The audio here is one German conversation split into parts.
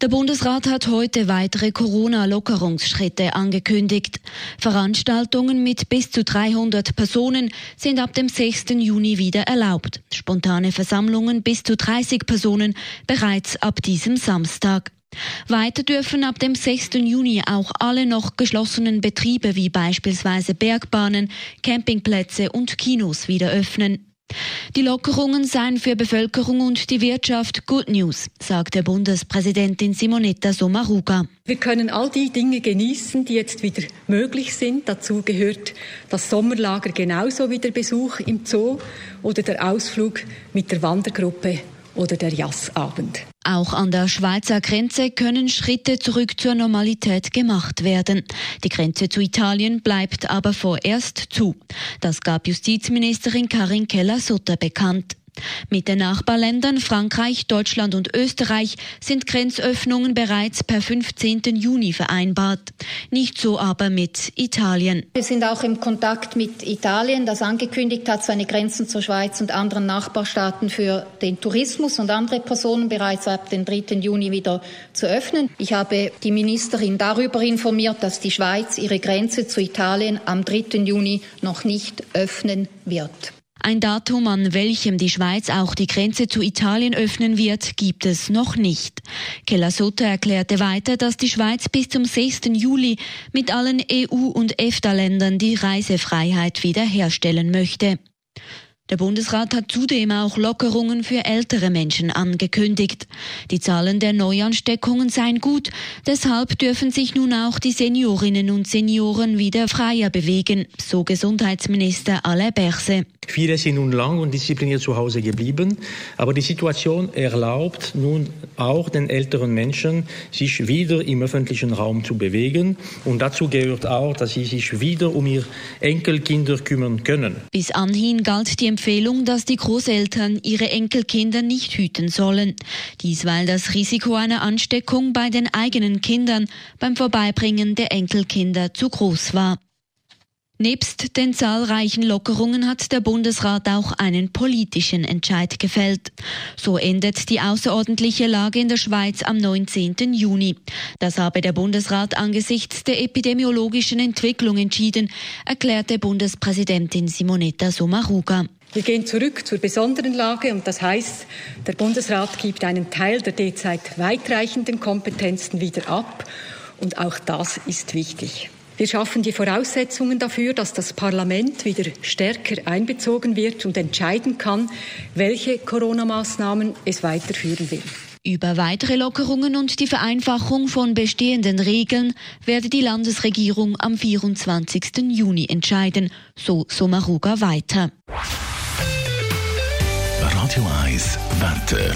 Der Bundesrat hat heute weitere Corona-Lockerungsschritte angekündigt. Veranstaltungen mit bis zu 300 Personen sind ab dem 6. Juni wieder erlaubt. Spontane Versammlungen bis zu 30 Personen bereits ab diesem Samstag. Weiter dürfen ab dem 6. Juni auch alle noch geschlossenen Betriebe wie beispielsweise Bergbahnen, Campingplätze und Kinos wieder öffnen. Die Lockerungen seien für Bevölkerung und die Wirtschaft Good News, sagte Bundespräsidentin Simonetta Sommaruga. Wir können all die Dinge genießen, die jetzt wieder möglich sind. Dazu gehört das Sommerlager genauso wie der Besuch im Zoo oder der Ausflug mit der Wandergruppe oder der Jassabend. Auch an der Schweizer Grenze können Schritte zurück zur Normalität gemacht werden. Die Grenze zu Italien bleibt aber vorerst zu. Das gab Justizministerin Karin Keller-Sutter bekannt. Mit den Nachbarländern Frankreich, Deutschland und Österreich sind Grenzöffnungen bereits per 15. Juni vereinbart. Nicht so aber mit Italien. Wir sind auch im Kontakt mit Italien, das angekündigt hat, seine Grenzen zur Schweiz und anderen Nachbarstaaten für den Tourismus und andere Personen bereits ab dem 3. Juni wieder zu öffnen. Ich habe die Ministerin darüber informiert, dass die Schweiz ihre Grenze zu Italien am 3. Juni noch nicht öffnen wird. Ein Datum, an welchem die Schweiz auch die Grenze zu Italien öffnen wird, gibt es noch nicht. Keller Sutter erklärte weiter, dass die Schweiz bis zum 6. Juli mit allen EU- und EFTA-Ländern die Reisefreiheit wiederherstellen möchte. Der Bundesrat hat zudem auch Lockerungen für ältere Menschen angekündigt. Die Zahlen der Neuansteckungen seien gut, deshalb dürfen sich nun auch die Seniorinnen und Senioren wieder freier bewegen, so Gesundheitsminister Alain Berse. Viele sind nun lang und diszipliniert zu Hause geblieben, aber die Situation erlaubt nun auch den älteren Menschen, sich wieder im öffentlichen Raum zu bewegen. Und dazu gehört auch, dass sie sich wieder um ihre Enkelkinder kümmern können. Bis anhin galt die Empfehlung, dass die Großeltern ihre Enkelkinder nicht hüten sollen. Dies, weil das Risiko einer Ansteckung bei den eigenen Kindern beim Vorbeibringen der Enkelkinder zu groß war. Nebst den zahlreichen Lockerungen hat der Bundesrat auch einen politischen Entscheid gefällt. So endet die außerordentliche Lage in der Schweiz am 19. Juni. Das habe der Bundesrat angesichts der epidemiologischen Entwicklung entschieden, erklärte Bundespräsidentin Simonetta Sommaruga. Wir gehen zurück zur besonderen Lage und das heißt, der Bundesrat gibt einen Teil der derzeit weitreichenden Kompetenzen wieder ab und auch das ist wichtig. Wir schaffen die Voraussetzungen dafür, dass das Parlament wieder stärker einbezogen wird und entscheiden kann, welche Corona-Maßnahmen es weiterführen will. Über weitere Lockerungen und die Vereinfachung von bestehenden Regeln werde die Landesregierung am 24. Juni entscheiden, so Somaruga weiter. Radio 1 Wetter.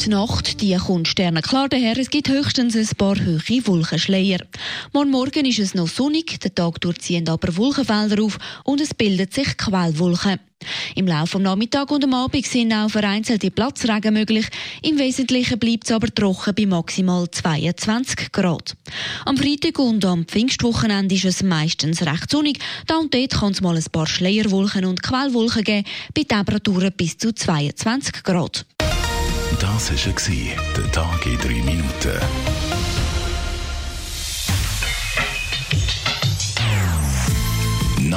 Die Nacht die kommt sternenklar daher. Es gibt höchstens ein paar hohe Wolkenschleier. Morgen Morgen ist es noch sonnig, der Tag durchziehen aber Wolkenfelder auf und es bildet sich Quellwolken. Im Laufe des Nachmittags und am Abend sind auch vereinzelte Platzregen möglich. Im Wesentlichen bleibt es aber trocken bei maximal 22 Grad. Am Freitag und am Pfingstwochenende ist es meistens recht sonnig. Da und dort kann es mal ein paar Schleierwolken und Quellwolken geben, bei Temperaturen bis zu 22 Grad. Das war der Tag in 3 Minuten.